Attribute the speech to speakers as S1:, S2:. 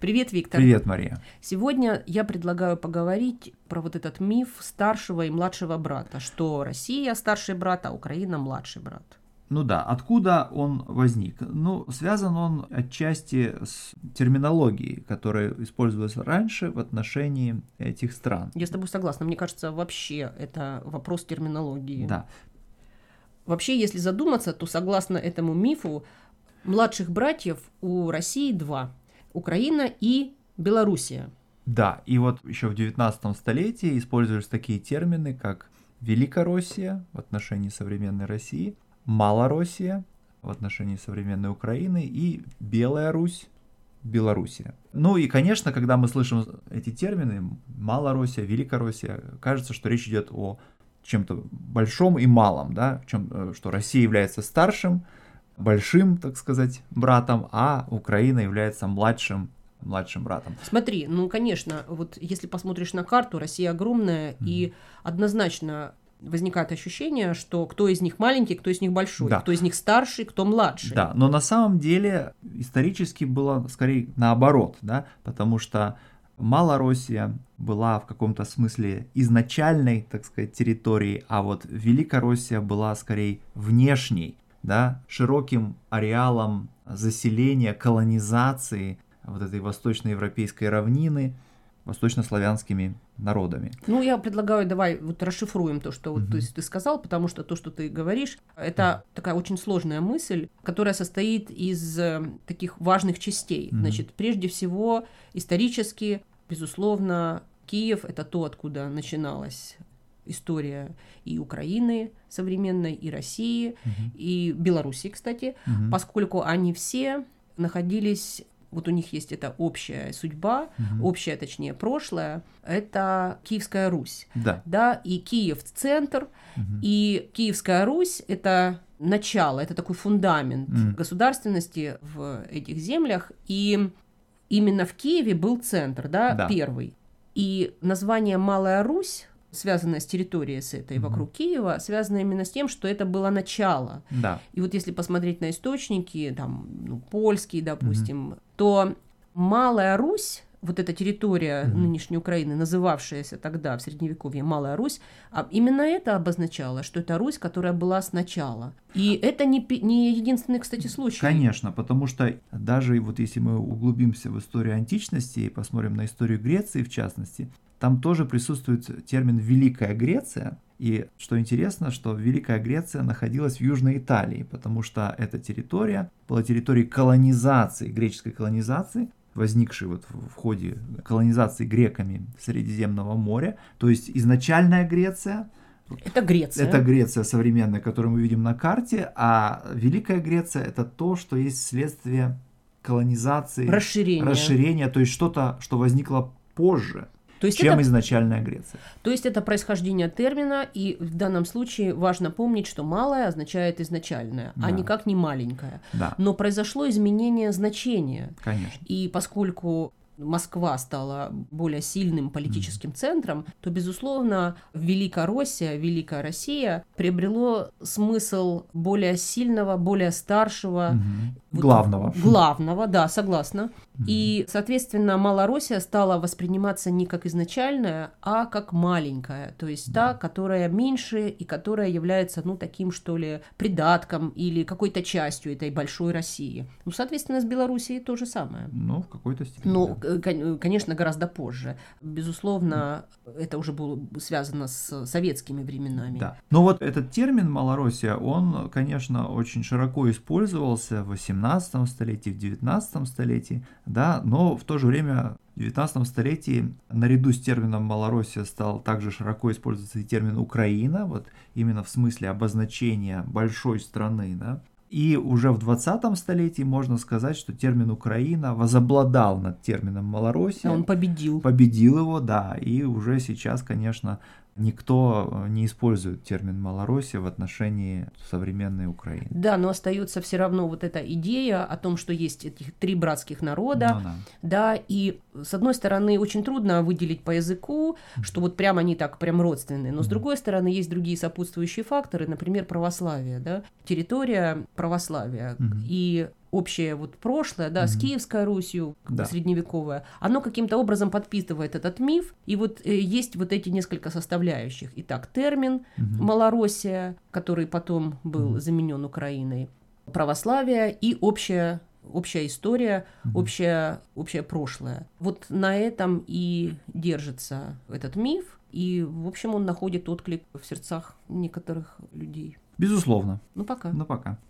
S1: Привет, Виктор.
S2: Привет, Мария.
S1: Сегодня я предлагаю поговорить про вот этот миф старшего и младшего брата, что Россия старший брат, а Украина младший брат.
S2: Ну да, откуда он возник? Ну, связан он отчасти с терминологией, которая использовалась раньше в отношении этих стран.
S1: Я с тобой согласна. Мне кажется, вообще это вопрос терминологии.
S2: Да.
S1: Вообще, если задуматься, то согласно этому мифу, младших братьев у России два. Украина и Белоруссия.
S2: Да, и вот еще в 19 столетии использовались такие термины, как Великороссия в отношении современной России, Малороссия в отношении современной Украины и Белая Русь, Белоруссия. Ну и, конечно, когда мы слышим эти термины, Малороссия, Великороссия, кажется, что речь идет о чем-то большом и малом, да, чем, э, что Россия является старшим, большим, так сказать, братом, а Украина является младшим младшим братом.
S1: Смотри, ну, конечно, вот если посмотришь на карту, Россия огромная, mm-hmm. и однозначно возникает ощущение, что кто из них маленький, кто из них большой, да. кто из них старший, кто младший.
S2: Да, но на самом деле исторически было скорее наоборот, да, потому что Малороссия была в каком-то смысле изначальной, так сказать, территорией, а вот Великороссия была скорее внешней, да, широким ареалом заселения, колонизации вот этой восточноевропейской равнины восточнославянскими народами.
S1: Ну, я предлагаю, давай вот расшифруем то, что вот, угу. то есть, ты сказал, потому что то, что ты говоришь, это угу. такая очень сложная мысль, которая состоит из э, таких важных частей. Угу. Значит, прежде всего, исторически, безусловно, Киев – это то, откуда начиналась история и Украины современной, и России, угу. и Белоруссии, кстати, угу. поскольку они все находились вот у них есть эта общая судьба, угу. общее, точнее, прошлое, это Киевская Русь.
S2: Да.
S1: Да, и Киев центр, угу. и Киевская Русь это начало, это такой фундамент угу. государственности в этих землях, и именно в Киеве был центр, да, да. первый. И название Малая Русь связанная с территорией с этой mm-hmm. вокруг Киева, связана именно с тем, что это было начало.
S2: Да.
S1: И вот если посмотреть на источники, там, ну, польские, допустим, mm-hmm. то Малая Русь вот эта территория mm-hmm. нынешней Украины, называвшаяся тогда в Средневековье Малая Русь, а именно это обозначало, что это Русь, которая была сначала. И это не, не единственный, кстати, случай.
S2: Конечно, потому что даже вот если мы углубимся в историю античности и посмотрим на историю Греции в частности, там тоже присутствует термин «Великая Греция», и что интересно, что Великая Греция находилась в Южной Италии, потому что эта территория была территорией колонизации, греческой колонизации, возникшей вот в ходе колонизации греками Средиземного моря. То есть изначальная Греция
S1: это Греция.
S2: Это Греция современная, которую мы видим на карте, а Великая Греция это то, что есть следствие колонизации,
S1: расширения,
S2: расширения то есть что-то, что возникло позже.
S1: То есть
S2: чем
S1: это,
S2: изначальная Греция.
S1: То есть это происхождение термина, и в данном случае важно помнить, что малое означает изначальное, а да. а никак не маленькое.
S2: Да.
S1: Но произошло изменение значения.
S2: Конечно.
S1: И поскольку Москва стала более сильным политическим центром, то, безусловно, Великая Россия, Великая Россия приобрело смысл более сильного, более старшего.
S2: Угу. Вот, главного.
S1: Главного, да, согласна. И, соответственно, Малороссия стала восприниматься не как изначальная, а как маленькая, то есть да. та, которая меньше и которая является, ну, таким, что ли, придатком или какой-то частью этой большой России. Ну, соответственно, с Белоруссией то же самое.
S2: Ну, в какой-то степени.
S1: Ну, да. Конечно, гораздо позже. Безусловно, это уже было связано с советскими временами.
S2: Да. Но вот этот термин Малороссия, он, конечно, очень широко использовался в 18 столетии, в 19 столетии да, но в то же время в 19 столетии наряду с термином Малороссия стал также широко использоваться и термин Украина, вот именно в смысле обозначения большой страны, да. И уже в 20 столетии можно сказать, что термин Украина возобладал над термином Малороссия.
S1: Он победил.
S2: Победил его, да. И уже сейчас, конечно, никто э, не использует термин Малороссия в отношении современной Украины.
S1: Да, но остается все равно вот эта идея о том, что есть этих три братских народа, ну, да. да, и с одной стороны очень трудно выделить по языку, что вот прямо они так прям родственные, но с другой стороны есть другие сопутствующие факторы, например, православие, да, территория православия, и общее вот прошлое, да,
S2: Мгм.
S1: с Киевской Русью, как бы
S2: Да.
S1: средневековое, оно каким-то образом подпитывает этот миф, и вот э, есть вот эти несколько составляющих. Итак, термин
S2: Мгм.
S1: Малороссия, который потом был
S2: Мгм.
S1: заменен Украиной, православие и общая общая история,
S2: Мгм.
S1: общее, общее прошлое. Вот на этом и держится этот миф, и, в общем, он находит отклик в сердцах некоторых людей.
S2: Безусловно.
S1: Ну, пока.
S2: Ну пока.